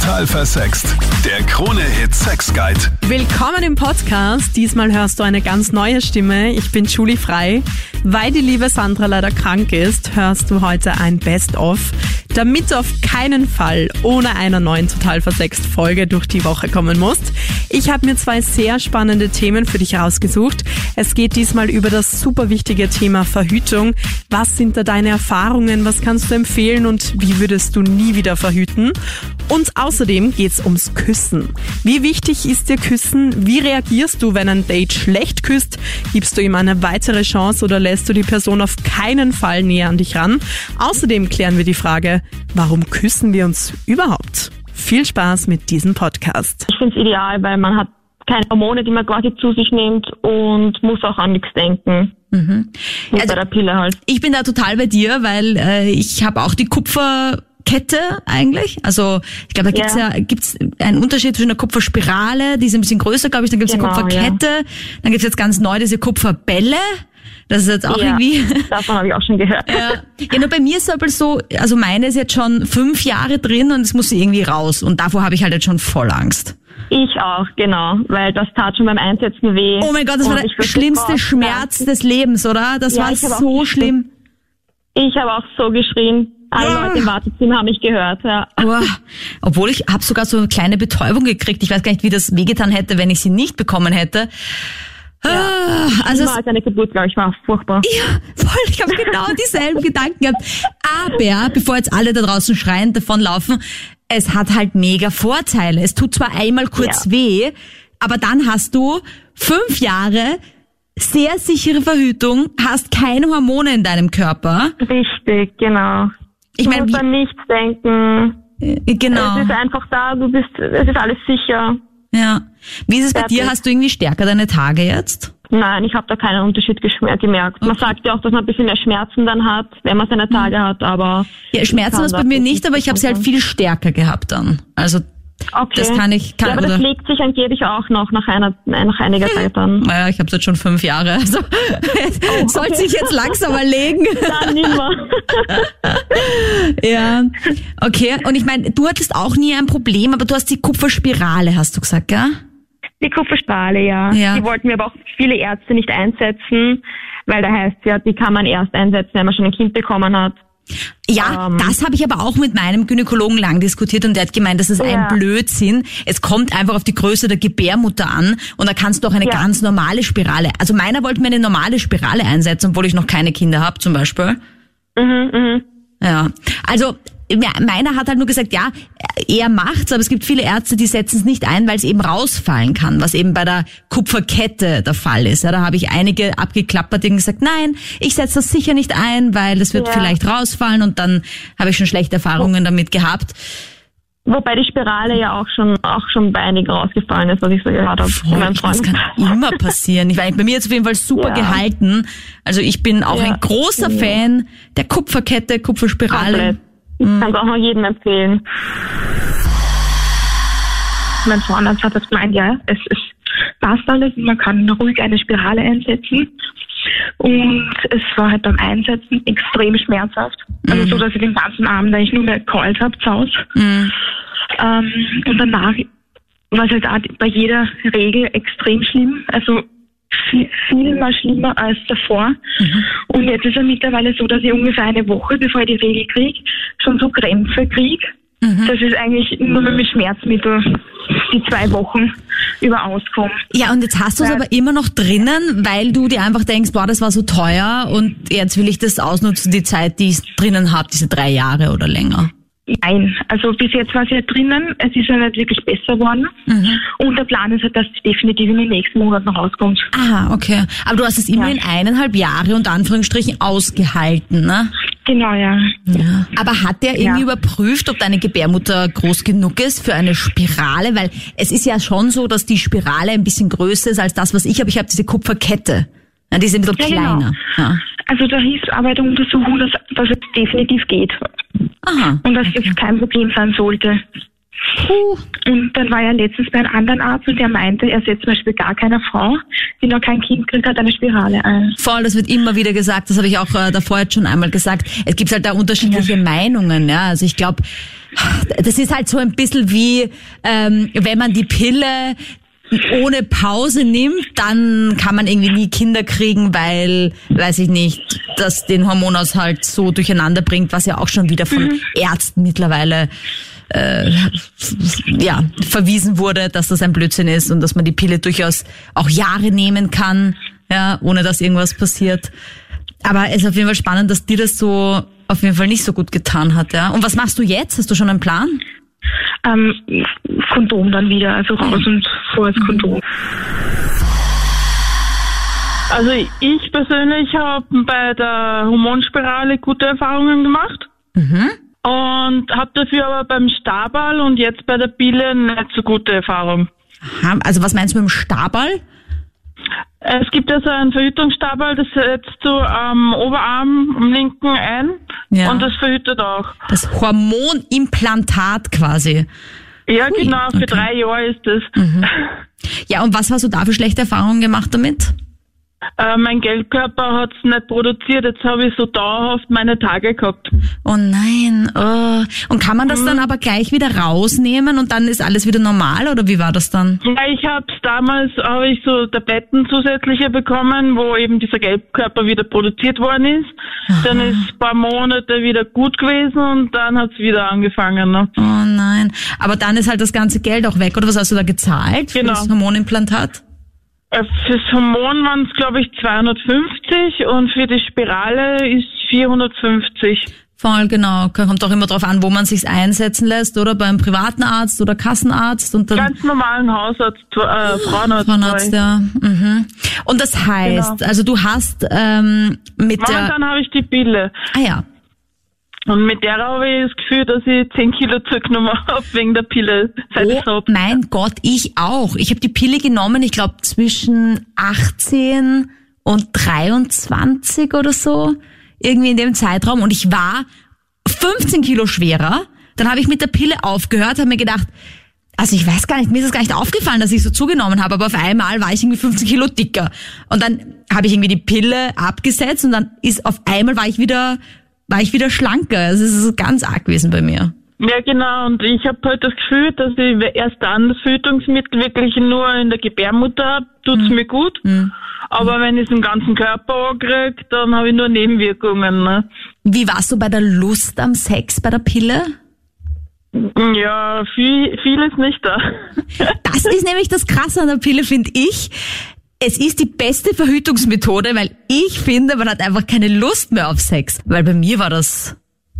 Total versext. Der Krone-Hit Sex Guide. Willkommen im Podcast. Diesmal hörst du eine ganz neue Stimme. Ich bin Julie Frei. Weil die liebe Sandra leider krank ist, hörst du heute ein Best-of, damit du auf keinen Fall ohne einer neuen Total versext Folge durch die Woche kommen musst. Ich habe mir zwei sehr spannende Themen für dich rausgesucht. Es geht diesmal über das super wichtige Thema Verhütung. Was sind da deine Erfahrungen? Was kannst du empfehlen und wie würdest du nie wieder verhüten? Und außerdem geht's ums Küssen. Wie wichtig ist dir Küssen? Wie reagierst du, wenn ein Date schlecht küsst? Gibst du ihm eine weitere Chance oder lässt du die Person auf keinen Fall näher an dich ran? Außerdem klären wir die Frage, warum küssen wir uns überhaupt? Viel Spaß mit diesem Podcast. Ich finde es ideal, weil man hat keine Hormone, die man quasi zu sich nimmt und muss auch an nichts denken. Mhm. Mit also, der Pille halt. Ich bin da total bei dir, weil äh, ich habe auch die Kupferkette eigentlich. Also ich glaube, da gibt's ja. ja gibt's einen Unterschied zwischen der Kupferspirale, die ist ein bisschen größer, glaube ich, dann gibt's genau, die Kupferkette, ja. dann gibt's jetzt ganz neu diese Kupferbälle. Das ist jetzt auch ja, irgendwie. Davon habe ich auch schon gehört. Ja. ja, nur bei mir ist es aber so, also meine ist jetzt schon fünf Jahre drin und es muss irgendwie raus. Und davor habe ich halt jetzt schon voll Angst. Ich auch, genau, weil das tat schon beim Einsetzen weh. Oh mein Gott, das war der schlimmste Schmerz des Lebens, oder? Das ja, war so schlimm. Ich habe auch so geschrien. Alle ja. Leute im Wartezimmer haben mich gehört, ja. Aber, obwohl ich habe sogar so eine kleine Betäubung gekriegt. Ich weiß gar nicht, wie das wehgetan hätte, wenn ich sie nicht bekommen hätte. Ja. Ah, also als eine Geburt, glaube ich, war furchtbar. Ja, voll. Ich habe genau dieselben Gedanken gehabt. Aber, bevor jetzt alle da draußen schreiend davonlaufen, es hat halt mega Vorteile. Es tut zwar einmal kurz ja. weh, aber dann hast du fünf Jahre sehr sichere Verhütung, hast keine Hormone in deinem Körper. Richtig, genau. Ich meine, du musst an nichts denken. Äh, genau. Es ist einfach da, du bist, es ist alles sicher. Ja. Wie ist es bei dir? Hast du irgendwie stärker deine Tage jetzt? Nein, ich habe da keinen Unterschied gemerkt. Man sagt ja auch, dass man ein bisschen mehr Schmerzen dann hat, wenn man seine Tage mhm. hat, aber... Ja, Schmerzen ist bei mir nicht, aber ich habe sie halt viel stärker gehabt dann. Also Okay. Das kann ich. Kann, ja, aber das legt sich angeblich auch noch nach einer nach einiger Zeit dann. Naja, ich habe jetzt schon fünf Jahre. Also oh, sollte sich jetzt langsam mal legen. Dann nimmer. ja. Okay. Und ich meine, du hattest auch nie ein Problem, aber du hast die Kupferspirale, hast du gesagt, gell? Die Kupferspirale, ja. ja. Die wollten mir aber auch viele Ärzte nicht einsetzen, weil da heißt ja, die kann man erst einsetzen, wenn man schon ein Kind bekommen hat. Ja, ähm, das habe ich aber auch mit meinem Gynäkologen lang diskutiert und der hat gemeint, das ist ja. ein Blödsinn. Es kommt einfach auf die Größe der Gebärmutter an und da kannst du auch eine ja. ganz normale Spirale. Also meiner wollte mir eine normale Spirale einsetzen, obwohl ich noch keine Kinder habe zum Beispiel. Mhm, mh. Ja, also meiner hat halt nur gesagt, ja, er macht's, aber es gibt viele Ärzte, die setzen es nicht ein, weil es eben rausfallen kann, was eben bei der Kupferkette der Fall ist. Ja, da habe ich einige abgeklappert, die gesagt, nein, ich setze das sicher nicht ein, weil es wird ja. vielleicht rausfallen und dann habe ich schon schlechte Erfahrungen damit gehabt. Wobei die Spirale ja auch schon auch schon bei einigen rausgefallen ist, was ich so gehört habe. Voll, das kann immer passieren. Ich war bei mir jetzt auf jeden Fall super ja. gehalten. Also ich bin auch ja. ein großer Fan der Kupferkette, Kupferspirale. Komplett. Ich mhm. kann es auch noch jedem empfehlen. Mein Frauenarzt hat das gemeint, ja, es ist passt alles, man kann ruhig eine Spirale einsetzen. Und es war halt beim Einsetzen extrem schmerzhaft. Also so, mhm. dass ich den ganzen Abend eigentlich nur mehr geheult habe zu Hause. Mhm. Ähm, und danach war es halt auch bei jeder Regel extrem schlimm. Also viel, viel mal schlimmer als davor. Mhm. Und jetzt ist es mittlerweile so, dass ich ungefähr eine Woche, bevor ich die Regel kriege, schon so Krämpfe kriege. Mhm. Das ist eigentlich nur mit Schmerzmittel die zwei Wochen über auskommen. Ja, und jetzt hast du es aber immer noch drinnen, weil du dir einfach denkst, boah, das war so teuer und jetzt will ich das ausnutzen, die Zeit, die ich drinnen habe, diese drei Jahre oder länger. Nein, also bis jetzt war es ja drinnen. Es ist ja nicht wirklich besser geworden. Mhm. Und der Plan ist halt, dass es definitiv in den nächsten Monaten rauskommt. Aha, okay. Aber du hast es immerhin ja. eineinhalb Jahre und Anführungsstrichen ausgehalten, ne? Genau, ja. ja. Aber hat der irgendwie ja. überprüft, ob deine Gebärmutter groß genug ist für eine Spirale? Weil es ist ja schon so, dass die Spirale ein bisschen größer ist als das, was ich habe. Ich habe diese Kupferkette. Ja, die ist ein bisschen ja, genau. kleiner. Genau. Ja. Also da hieß aber der Untersuchung, dass, dass es definitiv geht. Aha. Und dass das kein Problem sein sollte. Uh. Und dann war er letztens bei einem anderen Arzt und der meinte, er setzt zum Beispiel gar keiner Frau, die noch kein Kind kriegt, hat eine Spirale ein. Voll, das wird immer wieder gesagt. Das habe ich auch äh, davor jetzt schon einmal gesagt. Es gibt halt da unterschiedliche ja. Meinungen. Ja, also ich glaube, das ist halt so ein bisschen wie, ähm, wenn man die Pille ohne Pause nimmt, dann kann man irgendwie nie Kinder kriegen, weil, weiß ich nicht, das den Hormonaushalt so durcheinander bringt, was ja auch schon wieder von mhm. Ärzten mittlerweile äh, ja, verwiesen wurde, dass das ein Blödsinn ist und dass man die Pille durchaus auch Jahre nehmen kann, ja, ohne dass irgendwas passiert. Aber es ist auf jeden Fall spannend, dass dir das so auf jeden Fall nicht so gut getan hat, ja. Und was machst du jetzt? Hast du schon einen Plan? Ähm, Kondom dann wieder, also raus und vor das Kondom. Also ich persönlich habe bei der Hormonspirale gute Erfahrungen gemacht. Mhm. Und habe dafür aber beim Stabal und jetzt bei der Pille nicht so gute Erfahrung. Aha, also was meinst du mit dem Stabal? Es gibt ja so einen Verhütungsstabal, das setzt du am Oberarm, am linken ein ja. und das verhütet auch. Das Hormonimplantat quasi. Ja, genau, für okay. drei Jahre ist das. Mhm. Ja, und was hast du da für schlechte Erfahrungen gemacht damit? Äh, mein Gelbkörper hat es nicht produziert. Jetzt habe ich so dauerhaft meine Tage gehabt. Oh nein. Oh. Und kann man das mhm. dann aber gleich wieder rausnehmen und dann ist alles wieder normal oder wie war das dann? Ja, ich habe damals habe ich so Tabletten zusätzliche bekommen, wo eben dieser Gelbkörper wieder produziert worden ist. Aha. Dann ist ein paar Monate wieder gut gewesen und dann hat es wieder angefangen. Ne? Oh nein. Aber dann ist halt das ganze Geld auch weg oder was hast du da gezahlt genau. für das Hormonimplantat? Äh, fürs Hormon waren es, glaube ich, 250 und für die Spirale ist 450. Voll, genau. Kommt auch immer darauf an, wo man sich einsetzen lässt, oder? Beim privaten Arzt oder Kassenarzt und dann. Ganz normalen Hausarzt, äh, Frauenarzt. Frauenarzt, ja. Mhm. Und das heißt, genau. also du hast ähm, mit Momentan der. Momentan habe ich die Pille. Ah ja. Und mit der habe ich das Gefühl, dass ich 10 Kilo zugenommen habe wegen der Pille. Seit oh so mein Gott, ich auch. Ich habe die Pille genommen, ich glaube zwischen 18 und 23 oder so. Irgendwie in dem Zeitraum. Und ich war 15 Kilo schwerer. Dann habe ich mit der Pille aufgehört, habe mir gedacht, also ich weiß gar nicht, mir ist es gar nicht aufgefallen, dass ich so zugenommen habe, aber auf einmal war ich irgendwie 15 Kilo dicker. Und dann habe ich irgendwie die Pille abgesetzt und dann ist auf einmal war ich wieder war ich wieder schlanker. Also es ist ganz arg gewesen bei mir. Ja, genau. Und ich habe halt das Gefühl, dass ich erst dann das Verhütungsmittel wirklich nur in der Gebärmutter habe, tut's mhm. mir gut. Mhm. Aber wenn ich es im ganzen Körper ankriege, dann habe ich nur Nebenwirkungen. Ne? Wie warst du bei der Lust am Sex bei der Pille? Ja, viel, viel ist nicht da. Das ist nämlich das Krasse an der Pille, finde ich es ist die beste Verhütungsmethode, weil ich finde, man hat einfach keine Lust mehr auf Sex. Weil bei mir war das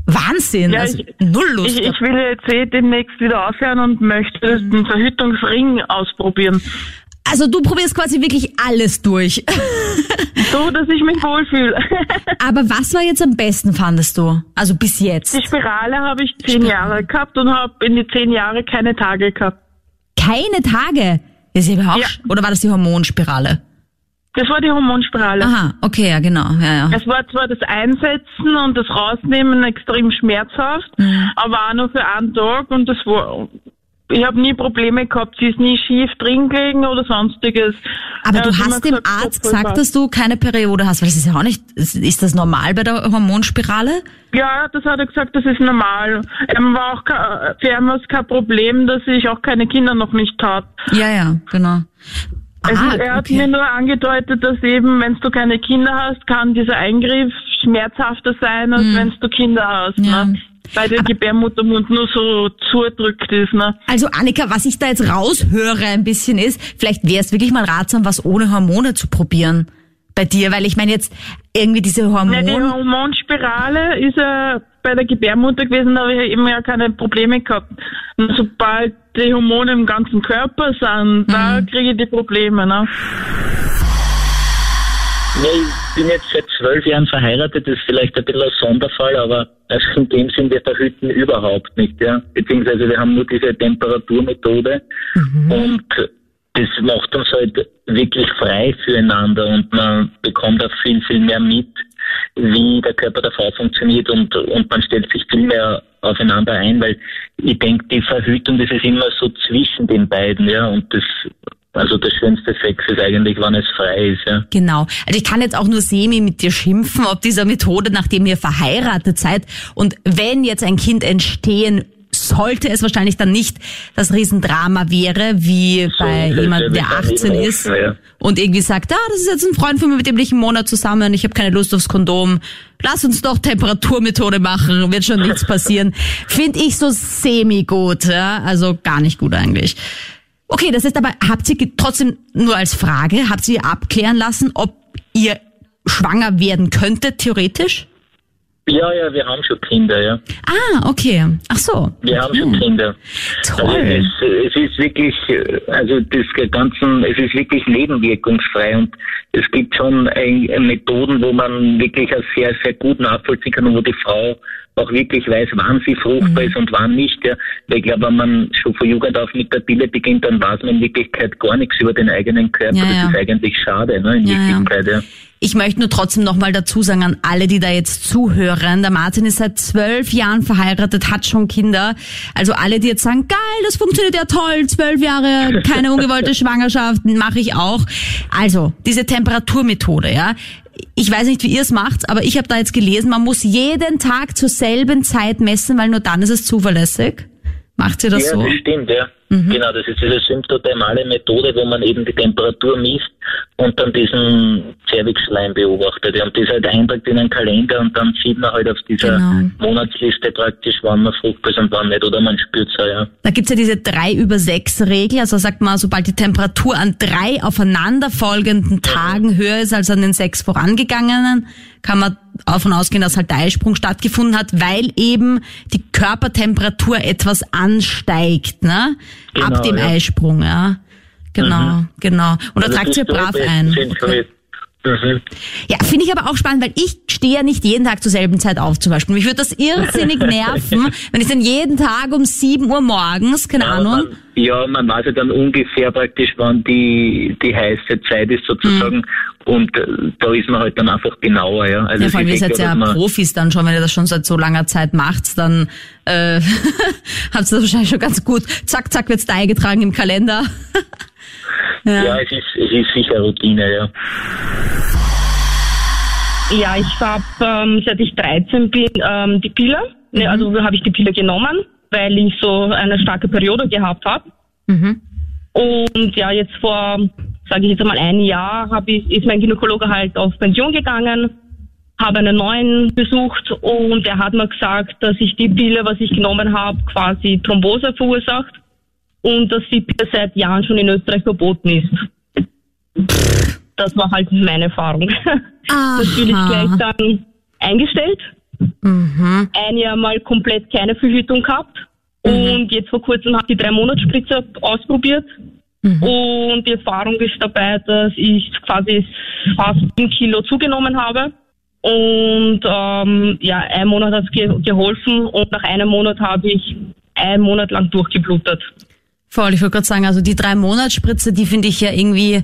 Wahnsinn. Ja, also ich, null Lust. Ich, ich will jetzt eh demnächst wieder aufhören und möchte mhm. den Verhütungsring ausprobieren. Also du probierst quasi wirklich alles durch. so, dass ich mich wohlfühle. Aber was war jetzt am besten, fandest du? Also bis jetzt? Die Spirale habe ich zehn Spirale. Jahre gehabt und habe in die zehn Jahre keine Tage gehabt. Keine Tage? Ist sie überhaupt, ja. Oder war das die Hormonspirale? Das war die Hormonspirale. Aha, okay, ja, genau. Ja, ja. Es war zwar das Einsetzen und das Rausnehmen extrem schmerzhaft, mhm. aber auch nur für einen Tag und das war ich habe nie Probleme gehabt, sie ist nie schief drin gelegen oder sonstiges. Aber ja, du hast dem gesagt, Arzt gesagt, dass du keine Periode hast, weil das ist ja auch nicht, ist das normal bei der Hormonspirale? Ja, das hat er gesagt, das ist normal. Er war auch, für ihn war es kein Problem, dass ich auch keine Kinder noch nicht tat. Ja, ja, genau. Also ah, er hat okay. mir nur angedeutet, dass eben, wenn du keine Kinder hast, kann dieser Eingriff schmerzhafter sein, als hm. wenn du Kinder hast. Ja. Ne? Weil der Gebärmuttermund nur so zudrückt ist. Ne? Also Annika, was ich da jetzt raushöre ein bisschen ist, vielleicht wäre es wirklich mal ratsam, was ohne Hormone zu probieren bei dir, weil ich meine jetzt irgendwie diese Hormone... Ja, die Hormonspirale ist ja bei der Gebärmutter gewesen, da habe ich eben ja keine Probleme gehabt. Und sobald die Hormone im ganzen Körper sind, mhm. da kriege ich die Probleme. Ne? Ja, ich bin jetzt seit zwölf Jahren verheiratet, das ist vielleicht ein bisschen ein Sonderfall, aber in dem sind wir verhüten überhaupt nicht, ja. Beziehungsweise wir haben nur diese Temperaturmethode mhm. und das macht uns halt wirklich frei füreinander und man bekommt auch viel, viel mehr mit. Wie der Körper der Frau funktioniert und, und man stellt sich viel mehr aufeinander ein, weil ich denke, die Verhütung, das ist immer so zwischen den beiden, ja, und das also der schönste Sex ist eigentlich, wann es frei ist, ja. Genau. Also ich kann jetzt auch nur semi mit dir schimpfen, ob dieser Methode, nachdem ihr verheiratet seid und wenn jetzt ein Kind entstehen sollte es wahrscheinlich dann nicht das Riesendrama wäre, wie so, bei jemandem, der 18 ist ja. und irgendwie sagt, ah, das ist jetzt ein Freund von mir, mit dem bin ich einen Monat zusammen, ich habe keine Lust aufs Kondom. Lass uns doch Temperaturmethode machen, wird schon nichts passieren. Finde ich so semi gut, ja, also gar nicht gut eigentlich. Okay, das ist aber, habt ihr trotzdem nur als Frage, habt ihr abklären lassen, ob ihr schwanger werden könntet, theoretisch? Ja, ja, wir haben schon Kinder, ja. Ah, okay. Ach so. Wir haben schon Kinder. Toll. Also es, es, ist wirklich, also das Ganze, es ist wirklich nebenwirkungsfrei und es gibt schon Methoden, wo man wirklich sehr, sehr gut nachvollziehen kann und wo die Frau auch wirklich weiß, wann sie fruchtbar mhm. ist und wann nicht. Ja. Weil ich glaube, wenn man schon von Jugend auf mit der Pille beginnt, dann weiß man in Wirklichkeit gar nichts über den eigenen Körper. Ja, das ist eigentlich schade, ne, in ja, Wirklichkeit, ja. Ich möchte nur trotzdem nochmal dazu sagen an alle, die da jetzt zuhören. Der Martin ist seit zwölf Jahren verheiratet, hat schon Kinder. Also alle, die jetzt sagen, geil, das funktioniert ja toll, zwölf Jahre, keine ungewollte Schwangerschaft, mache ich auch. Also, diese Temperaturmethode, ja. Ich weiß nicht, wie ihr es macht, aber ich habe da jetzt gelesen, man muss jeden Tag zur selben Zeit messen, weil nur dann ist es zuverlässig. Macht ihr das ja, so? Ja, das stimmt, ja. Mhm. Genau, das ist diese symptothermale Methode, wo man eben die Temperatur misst und dann diesen Zervixschleim beobachtet. Und das halt eintragt in einen Kalender und dann sieht man halt auf dieser genau. Monatsliste praktisch, wann man fruchtbar ist und wann nicht, oder man spürt es ja. Da gibt's ja diese drei über sechs Regel, also sagt man, sobald die Temperatur an drei aufeinanderfolgenden Tagen höher ist als an den sechs vorangegangenen, kann man davon ausgehen, dass halt der Eisprung stattgefunden hat, weil eben die Körpertemperatur etwas ansteigt, ne? Genau, Ab dem ja. Eisprung, ja. Genau, mhm. genau. Und da also tragt ihr brav ein. Okay. Mhm. Ja, finde ich aber auch spannend, weil ich stehe ja nicht jeden Tag zur selben Zeit auf zum Beispiel. Mich würde das irrsinnig nerven, wenn ich dann jeden Tag um 7 Uhr morgens, keine ja, Ahnung. Man, ja, man weiß ja dann ungefähr praktisch, wann die, die heiße Zeit ist sozusagen. Mhm. Und äh, da ist man halt dann einfach genauer, ja. Also ja, vor allem ihr seid ja Profis dann schon, wenn ihr das schon seit so langer Zeit macht, dann äh, habt ihr das wahrscheinlich schon ganz gut. Zack, zack, wird's da eingetragen im Kalender. ja. ja, es, ist, es ist sicher Routine, ja. Ja, ich habe, ähm, seit ich 13 bin, ähm, die Pille. Mhm. Also habe ich die Pille genommen, weil ich so eine starke Periode gehabt habe. Mhm. Und ja, jetzt vor, sage ich jetzt einmal, ein Jahr hab ich, ist mein Gynäkologe halt auf Pension gegangen, habe einen neuen besucht und er hat mir gesagt, dass ich die Pille, was ich genommen habe, quasi Thrombose verursacht und dass die Pille seit Jahren schon in Österreich verboten ist. Das war halt meine Erfahrung. Aha. Natürlich gleich dann eingestellt. Mhm. Ein Jahr mal komplett keine Verhütung gehabt. Mhm. Und jetzt vor kurzem habe ich die drei Monatsspritze ausprobiert. Mhm. Und die Erfahrung ist dabei, dass ich quasi fast ein Kilo zugenommen habe. Und ähm, ja, ein Monat hat es ge geholfen und nach einem Monat habe ich einen Monat lang durchgeblutet. Voll, ich wollte gerade sagen, also die drei Monatsspritze, die finde ich ja irgendwie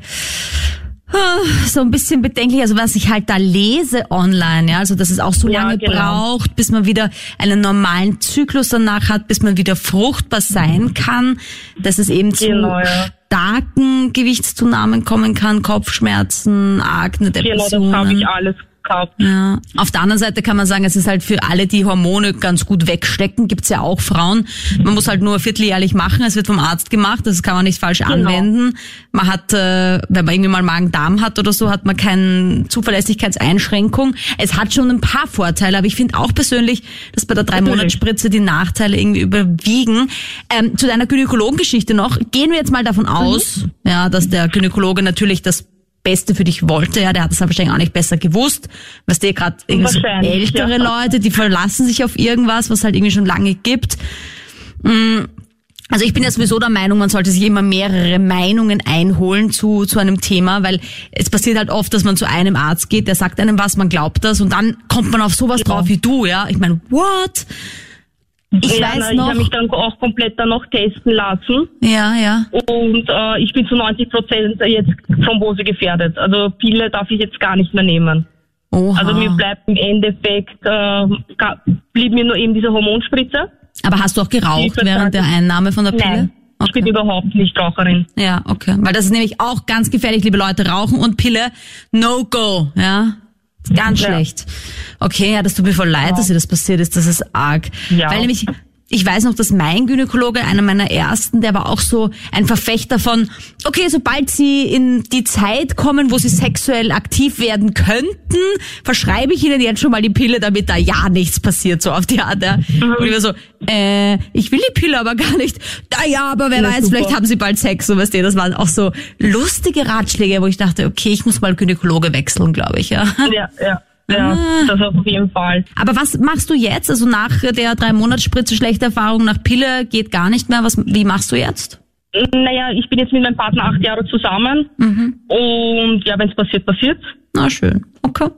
Ah, so ein bisschen bedenklich, also was ich halt da lese online, ja, also dass es auch so ja, lange genau. braucht, bis man wieder einen normalen Zyklus danach hat, bis man wieder fruchtbar sein kann, dass es eben genau, zu ja. Starken Gewichtszunahmen kommen kann, Kopfschmerzen, Akne, Depressionen. Genau, das habe ich alles gekauft. Ja. Auf der anderen Seite kann man sagen, es ist halt für alle, die Hormone ganz gut wegstecken, gibt's ja auch Frauen. Man muss halt nur vierteljährlich machen, es wird vom Arzt gemacht, das kann man nicht falsch genau. anwenden. Man hat, äh, wenn man irgendwie mal Magen-Darm hat oder so, hat man keine Zuverlässigkeitseinschränkung. Es hat schon ein paar Vorteile, aber ich finde auch persönlich, dass bei der Drei-Monats-Spritze die Nachteile irgendwie überwiegen. Ähm, zu deiner Gynäkologengeschichte noch, gehen wir jetzt mal davon aus, mhm. ja, dass der Gynäkologe natürlich das Beste für dich wollte. Ja, der hat es wahrscheinlich auch nicht besser gewusst. Weißt du, gerade so ältere ja. Leute, die verlassen sich auf irgendwas, was halt irgendwie schon lange gibt. Mm, also ich bin ja sowieso der Meinung, man sollte sich immer mehrere Meinungen einholen zu, zu einem Thema, weil es passiert halt oft, dass man zu einem Arzt geht, der sagt einem was, man glaubt das und dann kommt man auf sowas ja. drauf wie du, ja. Ich meine, what? Ich ja, weiß na, noch. Ich habe mich dann auch komplett dann noch testen lassen. Ja, ja. Und äh, ich bin zu 90 Prozent jetzt Thrombose gefährdet. Also Pille darf ich jetzt gar nicht mehr nehmen. Oha. Also mir bleibt im Endeffekt, äh, blieb mir nur eben diese Hormonspritze. Aber hast du auch geraucht während der Einnahme von der Pille? Nein. Okay. Ich bin überhaupt nicht Raucherin. Ja, okay. Weil das ist nämlich auch ganz gefährlich, liebe Leute. Rauchen und Pille, no go, ja. Ganz ja. schlecht. Okay, ja, das tut mir voll leid, ja. dass dir das passiert ist. Das ist arg. Ja. Weil nämlich ich weiß noch, dass mein Gynäkologe, einer meiner ersten, der war auch so ein Verfechter von, okay, sobald sie in die Zeit kommen, wo sie sexuell aktiv werden könnten, verschreibe ich ihnen jetzt schon mal die Pille, damit da ja nichts passiert, so auf die Art. Ja. Und ich war so, äh, ich will die Pille aber gar nicht. Da ja, aber wer ja, weiß, super. vielleicht haben sie bald Sex, so weißt du. Das waren auch so lustige Ratschläge, wo ich dachte, okay, ich muss mal Gynäkologe wechseln, glaube ich, ja. Ja, ja. Ja, ah. das auf jeden Fall. Aber was machst du jetzt? Also nach der drei Monatsspritze schlechte Erfahrung nach Pille geht gar nicht mehr. Was, wie machst du jetzt? Naja, ich bin jetzt mit meinem Partner acht Jahre zusammen. Mhm. Und ja, wenn es passiert, passiert. Na schön. Okay.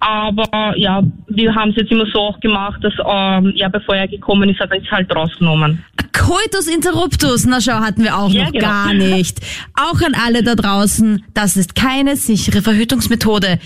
Aber ja, wir haben es jetzt immer so auch gemacht, dass ähm, ja, bevor er gekommen ist, hat er es halt rausgenommen. Coitus interruptus, na schau, hatten wir auch ja, noch genau. gar nicht. Auch an alle da draußen, das ist keine sichere Verhütungsmethode.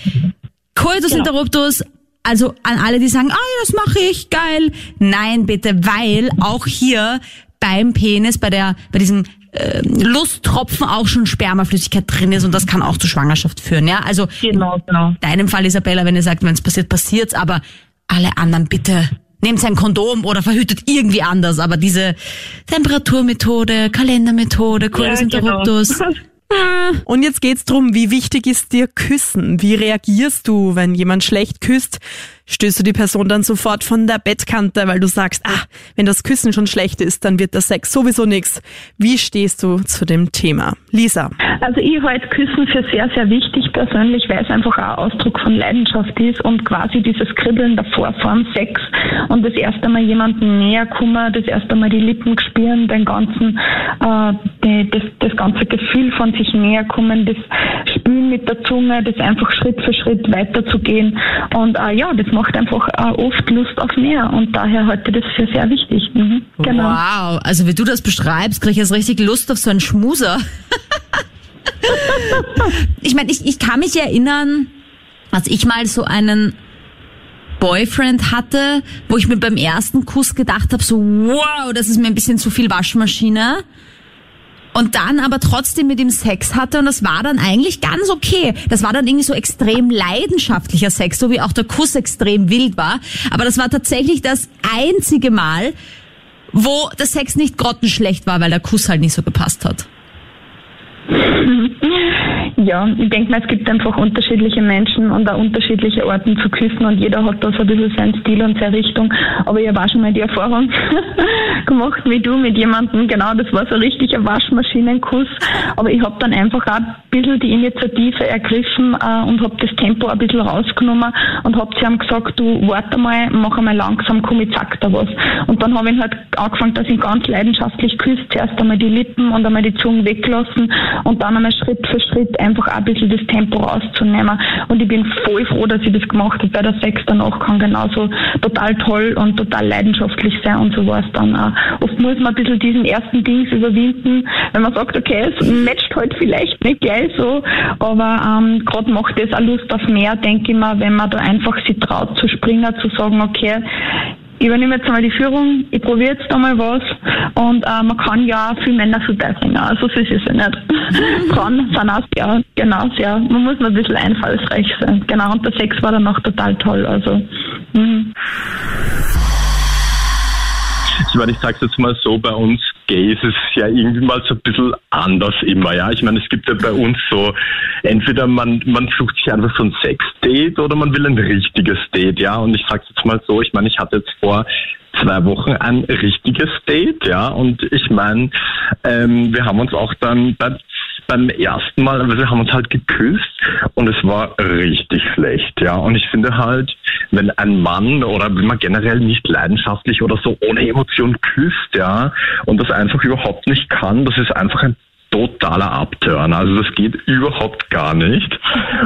Coitus genau. interruptus, also an alle, die sagen, ah ja, das mache ich, geil. Nein, bitte, weil auch hier beim Penis, bei der, bei diesem äh, Lusttropfen auch schon Spermaflüssigkeit drin ist und das kann auch zur Schwangerschaft führen. Ja, also genau, genau. in deinem Fall, Isabella, wenn ihr sagt, wenn es passiert, passiert's, aber alle anderen bitte nehmt ein Kondom oder verhütet irgendwie anders. Aber diese Temperaturmethode, Kalendermethode, Coitus ja, genau. interruptus. Und jetzt geht's drum, wie wichtig ist dir Küssen? Wie reagierst du, wenn jemand schlecht küsst? Stößt du die Person dann sofort von der Bettkante, weil du sagst, ah, wenn das Küssen schon schlecht ist, dann wird der Sex sowieso nichts. Wie stehst du zu dem Thema? Lisa. Also ich halte Küssen für sehr, sehr wichtig persönlich, weil es einfach auch Ausdruck von Leidenschaft ist und quasi dieses Kribbeln davor vorm Sex und das erste Mal jemanden näher kommen, das erste Mal die Lippen spüren, den ganzen, äh, die, das, das ganze Gefühl von sich näher kommen, das Spülen mit der Zunge, das einfach Schritt für Schritt weiterzugehen und äh, ja, das macht einfach auch oft Lust auf mehr und daher halte ich das für sehr wichtig. Mhm, genau. Wow, also wie du das beschreibst, kriege ich jetzt richtig Lust auf so einen Schmuser. ich meine, ich, ich kann mich erinnern, als ich mal so einen Boyfriend hatte, wo ich mir beim ersten Kuss gedacht habe, so wow, das ist mir ein bisschen zu viel Waschmaschine und dann aber trotzdem mit ihm Sex hatte und das war dann eigentlich ganz okay. Das war dann irgendwie so extrem leidenschaftlicher Sex, so wie auch der Kuss extrem wild war. Aber das war tatsächlich das einzige Mal, wo der Sex nicht grottenschlecht war, weil der Kuss halt nicht so gepasst hat. Ja, ich denke mal, es gibt einfach unterschiedliche Menschen und auch unterschiedliche Orten zu küssen und jeder hat da so ein bisschen seinen Stil und seine Richtung. Aber ich habe auch schon mal die Erfahrung gemacht wie du mit jemandem, genau, das war so richtig ein Waschmaschinenkuss. Aber ich habe dann einfach auch ein bisschen die Initiative ergriffen äh, und habe das Tempo ein bisschen rausgenommen und habe zu ihm gesagt, du warte mal, mach einmal langsam, komm, ich zack da was. Und dann habe ich halt angefangen, dass ich ganz leidenschaftlich küsst, zuerst einmal die Lippen und einmal die Zunge weglassen und dann einmal Schritt für Schritt einfach ein bisschen das Tempo rauszunehmen. Und ich bin voll froh, dass ich das gemacht habe, weil der Sex danach kann genauso total toll und total leidenschaftlich sein und so war es dann auch. Oft muss man ein bisschen diesen ersten Dings überwinden, wenn man sagt, okay, es matcht halt vielleicht nicht gleich so, aber ähm, gerade macht es auch Lust auf mehr, denke ich mal, wenn man da einfach sich traut zu springen, zu sagen, okay, ich übernehme jetzt einmal die Führung, ich probiere jetzt einmal was und äh, man kann ja viel Männer so beibringen, also so ist es ja nicht. Frauen sind auch sehr, genau, sehr, man muss nur ein bisschen einfallsreich sein. Genau, und der Sex war dann auch total toll, also. Mh. Ich meine, ich sage jetzt mal so, bei uns Gays ist es ja irgendwie mal so ein bisschen anders immer, ja. Ich meine, es gibt ja bei uns so, entweder man, man sucht sich einfach so ein Sex-Date oder man will ein richtiges Date, ja. Und ich sage jetzt mal so, ich meine, ich hatte jetzt vor zwei Wochen ein richtiges Date, ja. Und ich meine, ähm, wir haben uns auch dann beim beim ersten Mal, also wir haben uns halt geküsst und es war richtig schlecht, ja. Und ich finde halt, wenn ein Mann oder wenn man generell nicht leidenschaftlich oder so ohne Emotion küsst, ja, und das einfach überhaupt nicht kann, das ist einfach ein totaler Abturn. Also das geht überhaupt gar nicht.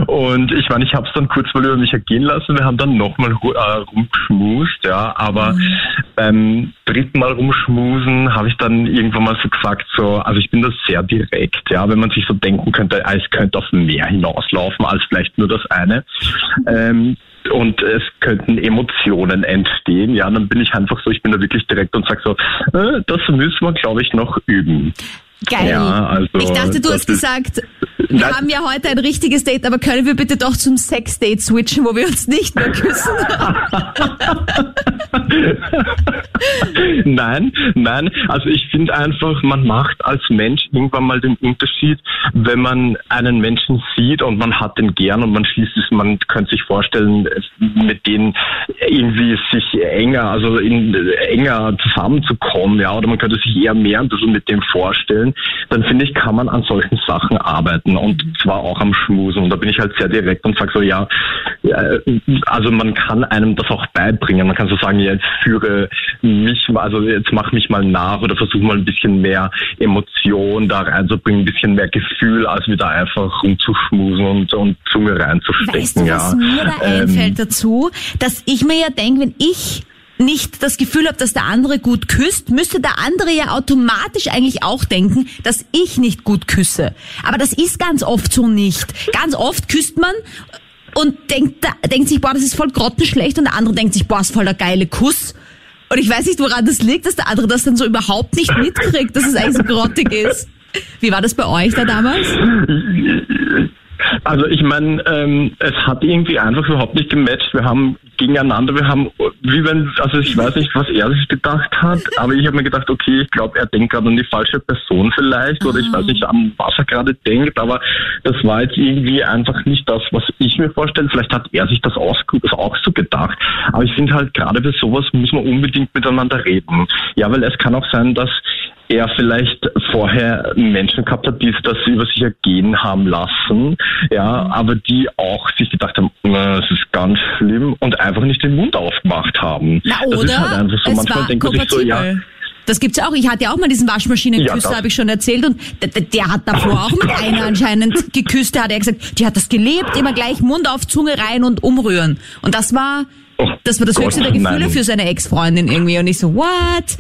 Und ich meine, ich habe es dann kurz mal über mich ergehen lassen. Wir haben dann nochmal äh, rumgeschmust, ja. Aber mhm. beim dritten Mal rumschmusen habe ich dann irgendwann mal so gesagt, so, also ich bin da sehr direkt, ja. Wenn man sich so denken könnte, es könnte auf mehr hinauslaufen als vielleicht nur das eine. Ähm, und es könnten Emotionen entstehen, ja, dann bin ich einfach so, ich bin da wirklich direkt und sage so, äh, das müssen wir, glaube ich, noch üben. Geil. Ja, also, ich dachte, du hast gesagt, wir haben ja heute ein richtiges Date, aber können wir bitte doch zum Sex-Date switchen, wo wir uns nicht mehr küssen? nein, nein. Also ich finde einfach, man macht als Mensch irgendwann mal den Unterschied, wenn man einen Menschen sieht und man hat den gern und man schließt es, man könnte sich vorstellen, mit denen irgendwie sich enger, also in, enger zusammenzukommen, ja, oder man könnte sich eher mehr ein bisschen mit dem vorstellen wollen, dann finde ich, kann man an solchen Sachen arbeiten und zwar auch am Schmusen. Und da bin ich halt sehr direkt und sage so, ja, also man kann einem das auch beibringen. Man kann so sagen, ja, jetzt führe mich, also jetzt mach mich mal nach oder versuche mal ein bisschen mehr Emotion da reinzubringen, ein bisschen mehr Gefühl, als wieder einfach rumzuschmusen und, und Zunge reinzustecken. Weißt du, was ja. mir da ähm, einfällt dazu? Dass ich mir ja denke, wenn ich nicht das Gefühl habe, dass der andere gut küsst, müsste der andere ja automatisch eigentlich auch denken, dass ich nicht gut küsse. Aber das ist ganz oft so nicht. Ganz oft küsst man und denkt, denkt sich, boah, das ist voll grottenschlecht und der andere denkt sich, boah, ist voll der geile Kuss. Und ich weiß nicht, woran das liegt, dass der andere das dann so überhaupt nicht mitkriegt, dass es eigentlich so grottig ist. Wie war das bei euch da damals? Also ich meine, ähm, es hat irgendwie einfach überhaupt nicht gematcht. Wir haben gegeneinander, wir haben, wie wenn, also ich weiß nicht, was er sich gedacht hat, aber ich habe mir gedacht, okay, ich glaube, er denkt gerade an die falsche Person vielleicht oder ich weiß nicht, an was er gerade denkt, aber das war jetzt irgendwie einfach nicht das, was ich mir vorstelle. Vielleicht hat er sich das auch, das auch so gedacht, aber ich finde halt gerade bei sowas muss man unbedingt miteinander reden. Ja, weil es kann auch sein, dass er vielleicht vorher Menschen gehabt hat, die das über sich ergehen haben lassen, ja, aber die auch sich gedacht haben, das ist ganz schlimm und einfach nicht den Mund aufgemacht haben. Na, oder? Das ist halt einfach so, es manchmal denkt man sich so, ja. Das gibt's ja auch. Ich hatte ja auch mal diesen Waschmaschinenküsser, ja, habe ich schon erzählt. Und der, der hat davor auch mit einer anscheinend geküsst. Der hat ja gesagt, die hat das gelebt, immer gleich Mund auf, Zunge rein und umrühren. Und das war, oh, das war das Gott, höchste der Gefühle nein. für seine Ex-Freundin irgendwie. Und ich so, what?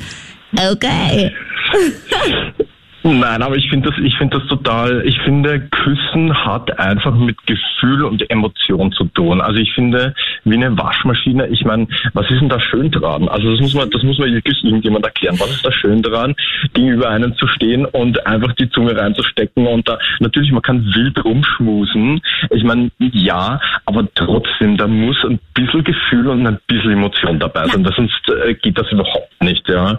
Okay. Nein, aber ich finde das, ich finde das total, ich finde, Küssen hat einfach mit Gefühl und Emotion zu tun. Also ich finde, wie eine Waschmaschine, ich meine, was ist denn da schön dran? Also das muss man, das muss man wirklich irgendjemand erklären. Was ist da schön dran, gegenüber einem zu stehen und einfach die Zunge reinzustecken und da, natürlich, man kann wild rumschmusen. Ich meine, ja, aber trotzdem, da muss ein bisschen Gefühl und ein bisschen Emotion dabei sein, sonst äh, geht das überhaupt nicht, ja.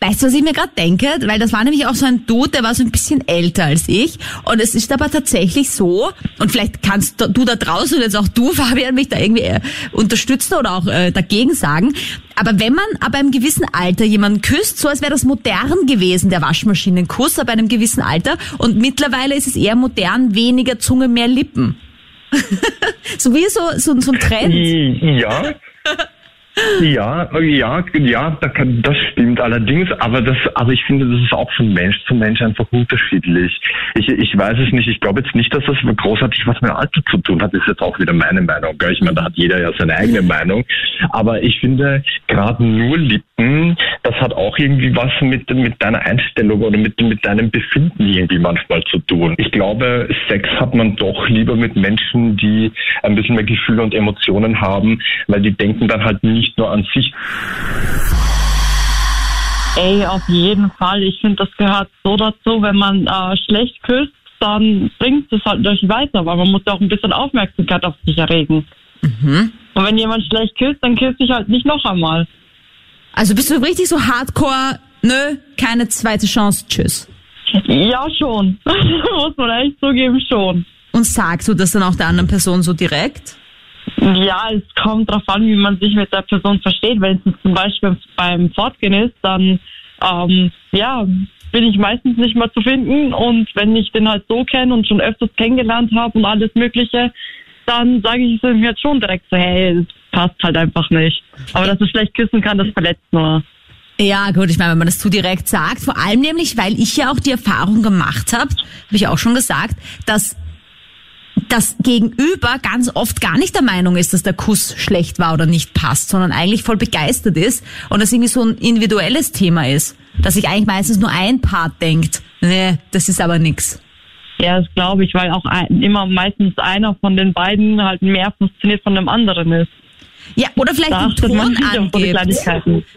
Weißt du, was ich mir gerade denke? Weil das war nämlich auch so ein Dude, der war so ein bisschen älter als ich. Und es ist aber tatsächlich so, und vielleicht kannst du da draußen und jetzt auch du, Fabian, mich da irgendwie äh, unterstützen oder auch äh, dagegen sagen. Aber wenn man ab einem gewissen Alter jemanden küsst, so als wäre das modern gewesen, der Waschmaschinenkuss ab einem gewissen Alter. Und mittlerweile ist es eher modern, weniger Zunge, mehr Lippen. so wie so, so, so ein Trend. Ja. Ja, ja, ja, das stimmt allerdings, aber das, aber ich finde, das ist auch von Mensch zu Mensch einfach unterschiedlich. Ich, ich weiß es nicht, ich glaube jetzt nicht, dass das großartig was mit Alter zu tun hat, das ist jetzt auch wieder meine Meinung. Gell? Ich meine, da hat jeder ja seine eigene Meinung, aber ich finde, gerade nur Lippen, das hat auch irgendwie was mit, mit deiner Einstellung oder mit, mit deinem Befinden irgendwie manchmal zu tun. Ich glaube, Sex hat man doch lieber mit Menschen, die ein bisschen mehr Gefühle und Emotionen haben, weil die denken dann halt nicht nicht nur an sich. Ey, auf jeden Fall. Ich finde, das gehört so dazu, wenn man äh, schlecht küsst, dann bringt es halt durch weiter, weil man muss ja auch ein bisschen Aufmerksamkeit auf sich erregen. Mhm. Und wenn jemand schlecht küsst, dann küsst dich halt nicht noch einmal. Also bist du richtig so hardcore, nö, keine zweite Chance, tschüss. Ja, schon. muss man echt zugeben, schon. Und sagst du das dann auch der anderen Person so direkt? Ja, es kommt darauf an, wie man sich mit der Person versteht. Wenn es zum Beispiel beim Fortgehen ist, dann ähm, ja, bin ich meistens nicht mehr zu finden. Und wenn ich den halt so kenne und schon öfters kennengelernt habe und alles Mögliche, dann sage ich es mir jetzt schon direkt so, hey, es passt halt einfach nicht. Aber dass es schlecht küssen kann, das verletzt nur. Ja, gut, ich meine, wenn man das zu direkt sagt, vor allem nämlich, weil ich ja auch die Erfahrung gemacht habe, habe ich auch schon gesagt, dass das Gegenüber ganz oft gar nicht der Meinung ist, dass der Kuss schlecht war oder nicht passt, sondern eigentlich voll begeistert ist und das irgendwie so ein individuelles Thema ist, dass sich eigentlich meistens nur ein Part denkt, nee, das ist aber nix. Ja, das glaube ich, weil auch ein, immer meistens einer von den beiden halt mehr fasziniert von dem anderen ist. Ja, oder vielleicht da den Ton angibt.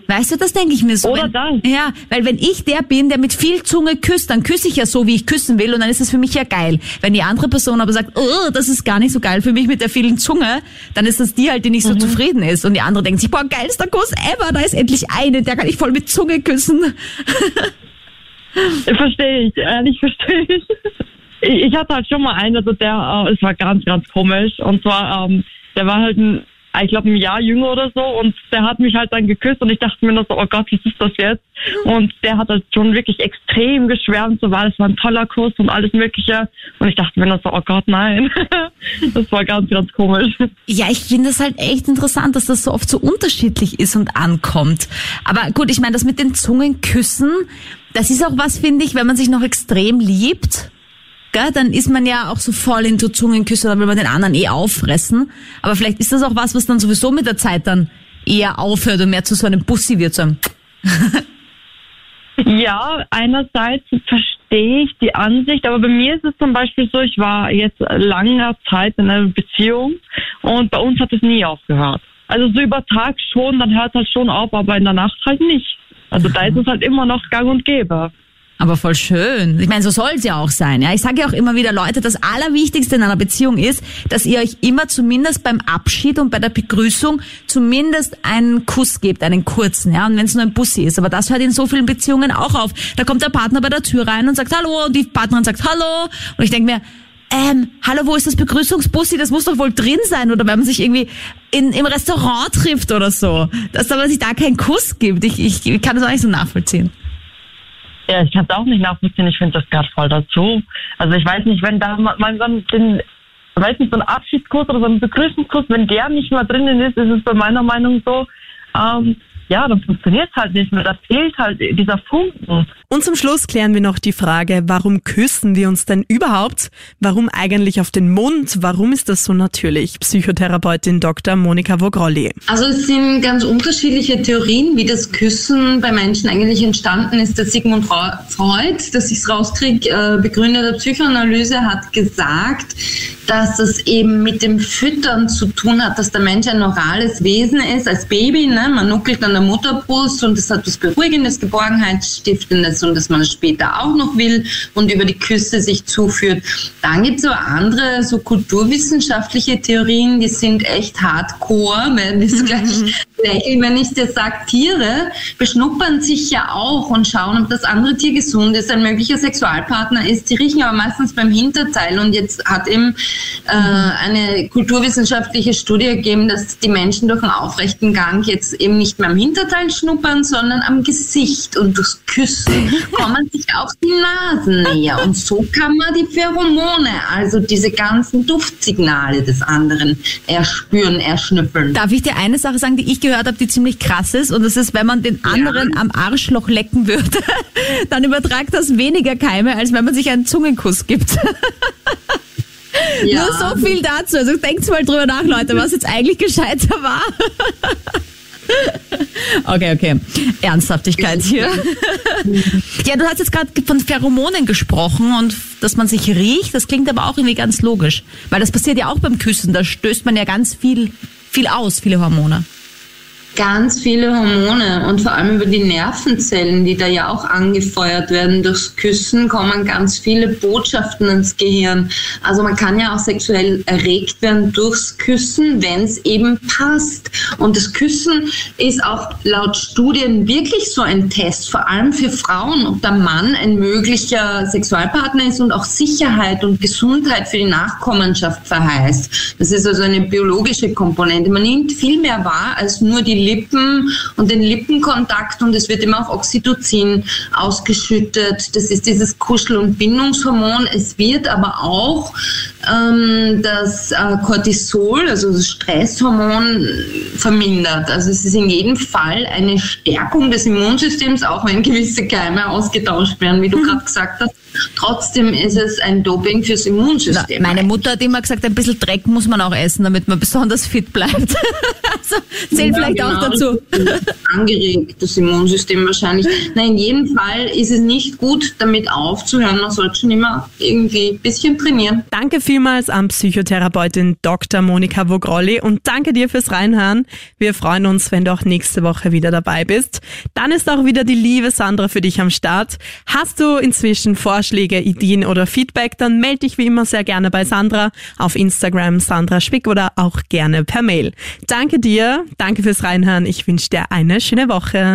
Weißt du, das denke ich mir so. Oder wenn, das. Ja, weil wenn ich der bin, der mit viel Zunge küsst, dann küsse ich ja so, wie ich küssen will und dann ist das für mich ja geil. Wenn die andere Person aber sagt, oh, das ist gar nicht so geil für mich mit der vielen Zunge, dann ist das die halt, die nicht so zufrieden ist und die andere denkt sich, boah, geilster Kuss ever, da ist endlich eine, der kann ich voll mit Zunge küssen. Verstehe ich, ehrlich verstehe ich. ich. Ich hatte halt schon mal einen, also der, äh, es war ganz, ganz komisch. Und zwar, ähm, der war halt ein, ich glaube ein Jahr jünger oder so und der hat mich halt dann geküsst und ich dachte mir nur so, oh Gott, was ist das jetzt? Und der hat halt schon wirklich extrem geschwärmt, so weil es war ein toller Kuss und alles mögliche. Und ich dachte mir nur so, oh Gott, nein. das war ganz, ganz komisch. Ja, ich finde es halt echt interessant, dass das so oft so unterschiedlich ist und ankommt. Aber gut, ich meine, das mit den Zungenküssen, das ist auch was, finde ich, wenn man sich noch extrem liebt. Gell, dann ist man ja auch so voll into Zungenküsse, dann will man den anderen eh auffressen. Aber vielleicht ist das auch was, was dann sowieso mit der Zeit dann eher aufhört und mehr zu so einem Bussi wird, so einem Ja, einerseits verstehe ich die Ansicht, aber bei mir ist es zum Beispiel so, ich war jetzt langer Zeit in einer Beziehung und bei uns hat es nie aufgehört. Also so über Tag schon, dann hört es halt schon auf, aber in der Nacht halt nicht. Also da ist es halt immer noch gang und gäbe. Aber voll schön. Ich meine, so soll es ja auch sein. Ja, ich sage ja auch immer wieder, Leute, das Allerwichtigste in einer Beziehung ist, dass ihr euch immer zumindest beim Abschied und bei der Begrüßung zumindest einen Kuss gebt, einen kurzen. Ja, und wenn es nur ein Bussi ist. Aber das hört in so vielen Beziehungen auch auf. Da kommt der Partner bei der Tür rein und sagt Hallo und die Partnerin sagt Hallo und ich denke mir, ähm, hallo, wo ist das Begrüßungsbussi? Das muss doch wohl drin sein. Oder wenn man sich irgendwie in, im Restaurant trifft oder so. Dass man sich da keinen Kuss gibt. Ich, ich, ich kann das auch nicht so nachvollziehen. Ja, ich kann es auch nicht nachvollziehen. Ich finde das gerade voll dazu. Also ich weiß nicht, wenn da ma- man dann den, weiß nicht, so ein Abschiedskurs oder so ein Begrüßungskurs, wenn der nicht mal drinnen ist, ist es bei meiner Meinung so, ähm, ja, dann funktioniert es halt nicht mehr. Da fehlt halt dieser Funken. Und zum Schluss klären wir noch die Frage, warum küssen wir uns denn überhaupt? Warum eigentlich auf den Mund? Warum ist das so natürlich? Psychotherapeutin Dr. Monika Vogrolli. Also es sind ganz unterschiedliche Theorien, wie das Küssen bei Menschen eigentlich entstanden ist. Der Sigmund Freu- Freud, dass ich es rauskriege, äh, Begründer der Psychoanalyse, hat gesagt, dass es eben mit dem Füttern zu tun hat, dass der Mensch ein orales Wesen ist, als Baby. Ne? Man nuckelt an der Mutterbrust und es hat was Beruhigendes, Geborgenheitsstiftendes und dass man es später auch noch will und über die Küsse sich zuführt. Dann gibt es aber andere, so kulturwissenschaftliche Theorien, die sind echt hardcore, wenn ich gleich lächeln, wenn ich dir sage, Tiere beschnuppern sich ja auch und schauen, ob das andere Tier gesund ist, ein möglicher Sexualpartner ist. Die riechen aber meistens beim Hinterteil und jetzt hat eben äh, eine kulturwissenschaftliche Studie ergeben, dass die Menschen durch einen aufrechten Gang jetzt eben nicht mehr am Hinterteil schnuppern, sondern am Gesicht und durchs Küssen kommen sich auch die Nasen näher und so kann man die Pheromone, also diese ganzen Duftsignale des anderen erspüren, erschnüffeln. Darf ich dir eine Sache sagen, die ich gehört habe, die ziemlich krass ist? Und das ist, wenn man den anderen am Arschloch lecken würde, dann übertragt das weniger Keime, als wenn man sich einen Zungenkuss gibt. Ja. Nur so viel dazu. Also denkt mal drüber nach, Leute, was jetzt eigentlich gescheiter war. Okay, okay. Ernsthaftigkeit hier. Ja, du hast jetzt gerade von Pheromonen gesprochen und dass man sich riecht, das klingt aber auch irgendwie ganz logisch. Weil das passiert ja auch beim Küssen, da stößt man ja ganz viel, viel aus, viele Hormone. Ganz viele Hormone und vor allem über die Nervenzellen, die da ja auch angefeuert werden. Durchs Küssen kommen ganz viele Botschaften ins Gehirn. Also man kann ja auch sexuell erregt werden durchs Küssen, wenn es eben passt. Und das Küssen ist auch laut Studien wirklich so ein Test, vor allem für Frauen, ob der Mann ein möglicher Sexualpartner ist und auch Sicherheit und Gesundheit für die Nachkommenschaft verheißt. Das ist also eine biologische Komponente. Man nimmt viel mehr wahr als nur die Lippen und den Lippenkontakt und es wird immer auch Oxytocin ausgeschüttet. Das ist dieses Kuschel- und Bindungshormon. Es wird aber auch ähm, das äh, Cortisol, also das Stresshormon, vermindert. Also es ist in jedem Fall eine Stärkung des Immunsystems, auch wenn gewisse Keime ausgetauscht werden, wie du gerade gesagt hast. Trotzdem ist es ein Doping fürs Na, Immunsystem. meine Mutter hat immer gesagt, ein bisschen Dreck muss man auch essen, damit man besonders fit bleibt. also zählt Ja, vielleicht auch genau, dazu. das ist Angeregt, das Immunsystem wahrscheinlich. Nein, in jedem Fall ist es nicht gut, damit aufzuhören. Man sollte schon immer irgendwie ein bisschen trainieren. Danke vielmals vielmals an Psychotherapeutin Dr. Monika Vogrolli und danke dir fürs Reinhören. Wir freuen uns, wenn du auch nächste Woche wieder dabei bist. Dann ist auch wieder die liebe Sandra für dich am Start. Hast du inzwischen Vorschläge, Ideen oder Feedback, dann melde dich wie immer sehr gerne bei Sandra auf Instagram Sandra Spick oder auch gerne per Mail. Danke dir, danke fürs Reinhören. Ich wünsche dir eine schöne Woche.